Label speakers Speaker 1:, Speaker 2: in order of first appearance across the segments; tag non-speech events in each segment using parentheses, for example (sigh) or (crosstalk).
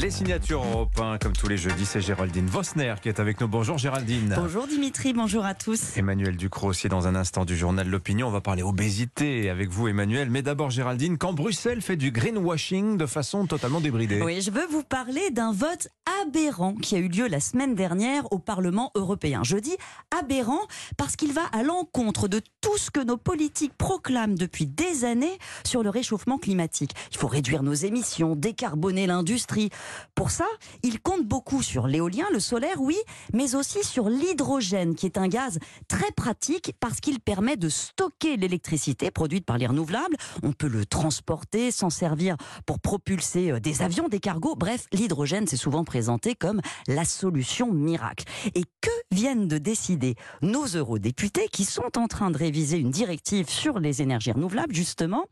Speaker 1: Les signatures européens, comme tous les jeudis, c'est Géraldine Vosner qui est avec nous. Bonjour Géraldine.
Speaker 2: Bonjour Dimitri, bonjour à tous.
Speaker 1: Emmanuel Ducrot aussi dans un instant du journal L'Opinion. On va parler obésité avec vous Emmanuel. Mais d'abord Géraldine, quand Bruxelles fait du greenwashing de façon totalement débridée.
Speaker 2: Oui, je veux vous parler d'un vote aberrant qui a eu lieu la semaine dernière au Parlement européen. Je dis aberrant parce qu'il va à l'encontre de tout ce que nos politiques proclament depuis des années sur le réchauffement climatique. Il faut réduire nos émissions, décarboner l'industrie. Pour ça, il compte beaucoup sur l'éolien, le solaire, oui, mais aussi sur l'hydrogène, qui est un gaz très pratique parce qu'il permet de stocker l'électricité produite par les renouvelables. On peut le transporter, s'en servir pour propulser euh, des avions, des cargos. Bref, l'hydrogène, c'est souvent présenté comme la solution miracle. Et que viennent de décider nos eurodéputés qui sont en train de réviser une directive sur les énergies renouvelables, justement?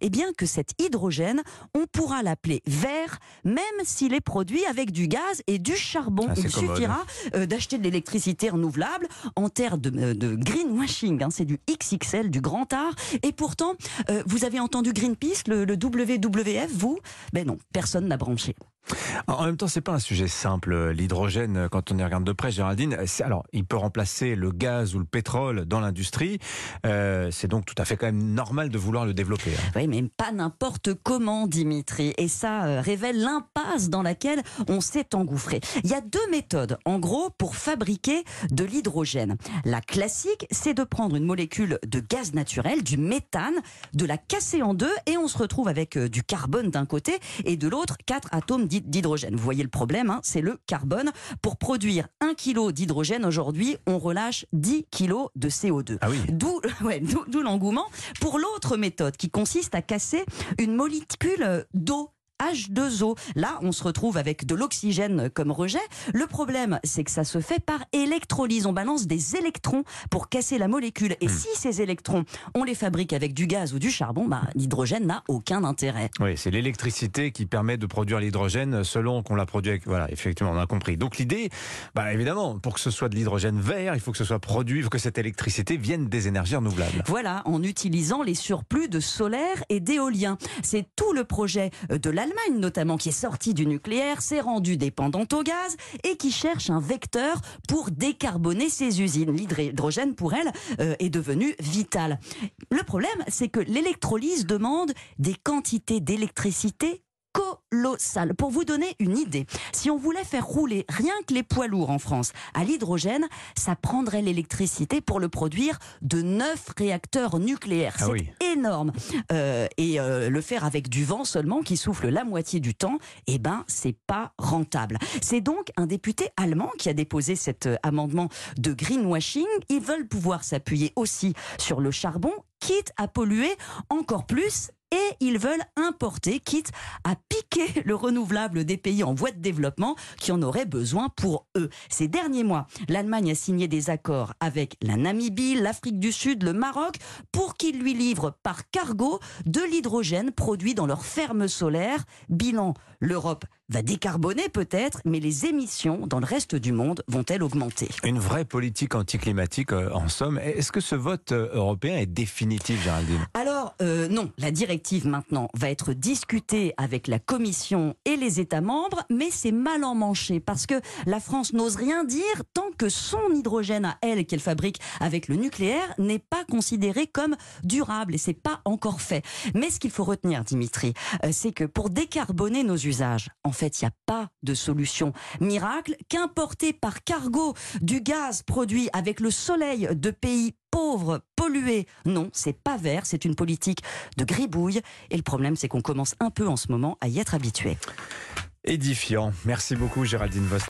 Speaker 2: Eh bien, que cet hydrogène, on pourra l'appeler vert, même s'il est produit avec du gaz et du charbon.
Speaker 1: Ah,
Speaker 2: Il
Speaker 1: commode.
Speaker 2: suffira euh, d'acheter de l'électricité renouvelable en terre de, euh, de greenwashing. hein. c'est du XXL, du grand art. Et pourtant, euh, vous avez entendu Greenpeace, le, le WWF, vous? Ben non, personne n'a branché.
Speaker 1: En même temps, c'est pas un sujet simple. L'hydrogène, quand on y regarde de près, Géraldine, alors il peut remplacer le gaz ou le pétrole dans l'industrie. Euh, c'est donc tout à fait quand même normal de vouloir le développer. hein.
Speaker 2: Oui, mais pas n'importe comment, Dimitri. Et ça euh, révèle l'impasse dans laquelle on s'est engouffré. Il y a deux méthodes, en gros, pour fabriquer de l'hydrogène. La classique, c'est de prendre une molécule de gaz naturel, du méthane, de la casser en deux, et on se retrouve avec euh, du carbone d'un côté et de l'autre quatre atomes d'hy- d'hydrogène. Vous voyez le problème, hein, c'est le carbone. Pour produire un kilo d'hydrogène aujourd'hui, on relâche 10 kilos de CO2.
Speaker 1: Ah oui.
Speaker 2: D'où (laughs) ouais, l'engouement pour l'autre méthode qui consiste à casser une molécule d'eau. H2O. Là, on se retrouve avec de l'oxygène comme rejet. Le problème, c'est que ça se fait par électrolyse. On balance des électrons pour casser la molécule. Et si ces électrons, on les fabrique avec du gaz ou du charbon, bah, l'hydrogène n'a aucun intérêt.
Speaker 1: Oui, c'est l'électricité qui permet de produire l'hydrogène selon qu'on l'a produit avec. Voilà, effectivement, on a compris. Donc l'idée, bah évidemment, pour que ce soit de l'hydrogène vert, il faut que ce soit produit, il faut que cette électricité vienne des énergies renouvelables.
Speaker 2: Voilà, en utilisant les surplus de solaire et d'éolien. C'est tout le projet de l'Allemagne notamment qui est sorti du nucléaire, s'est rendu dépendante au gaz et qui cherche un vecteur pour décarboner ses usines. L'hydrogène pour elle euh, est devenu vital. Le problème, c'est que l'électrolyse demande des quantités d'électricité colossales. Pour vous donner une idée, si on voulait faire rouler rien que les poids lourds en France à l'hydrogène, ça prendrait l'électricité pour le produire de 9 réacteurs nucléaires.
Speaker 1: Ah
Speaker 2: C'est
Speaker 1: oui.
Speaker 2: énorme. Euh, et euh, le faire avec du vent seulement, qui souffle la moitié du temps, eh ben, c'est pas rentable. C'est donc un député allemand qui a déposé cet euh, amendement de greenwashing. Ils veulent pouvoir s'appuyer aussi sur le charbon, quitte à polluer encore plus. Et ils veulent importer, quitte à piquer le renouvelable des pays en voie de développement qui en auraient besoin pour eux. Ces derniers mois, l'Allemagne a signé des accords avec la Namibie, l'Afrique du Sud, le Maroc, pour qu'ils lui livrent par cargo de l'hydrogène produit dans leurs fermes solaires. Bilan, l'Europe va décarboner peut-être, mais les émissions dans le reste du monde vont-elles augmenter?
Speaker 1: Une vraie politique anticlimatique, euh, en somme. Est-ce que ce vote euh, européen est définitif, Géraldine?
Speaker 2: Euh, non, la directive maintenant va être discutée avec la Commission et les États membres, mais c'est mal emmanché parce que la France n'ose rien dire tant que son hydrogène à elle qu'elle fabrique avec le nucléaire n'est pas considéré comme durable et c'est pas encore fait. Mais ce qu'il faut retenir, Dimitri, euh, c'est que pour décarboner nos usages, en fait, il n'y a pas de solution miracle qu'importer par cargo du gaz produit avec le soleil de pays pauvres, pollués. Non, c'est pas vert, c'est une politique de gribouille. Et le problème, c'est qu'on commence un peu en ce moment à y être habitué.
Speaker 1: Édifiant. Merci beaucoup, Géraldine Vos.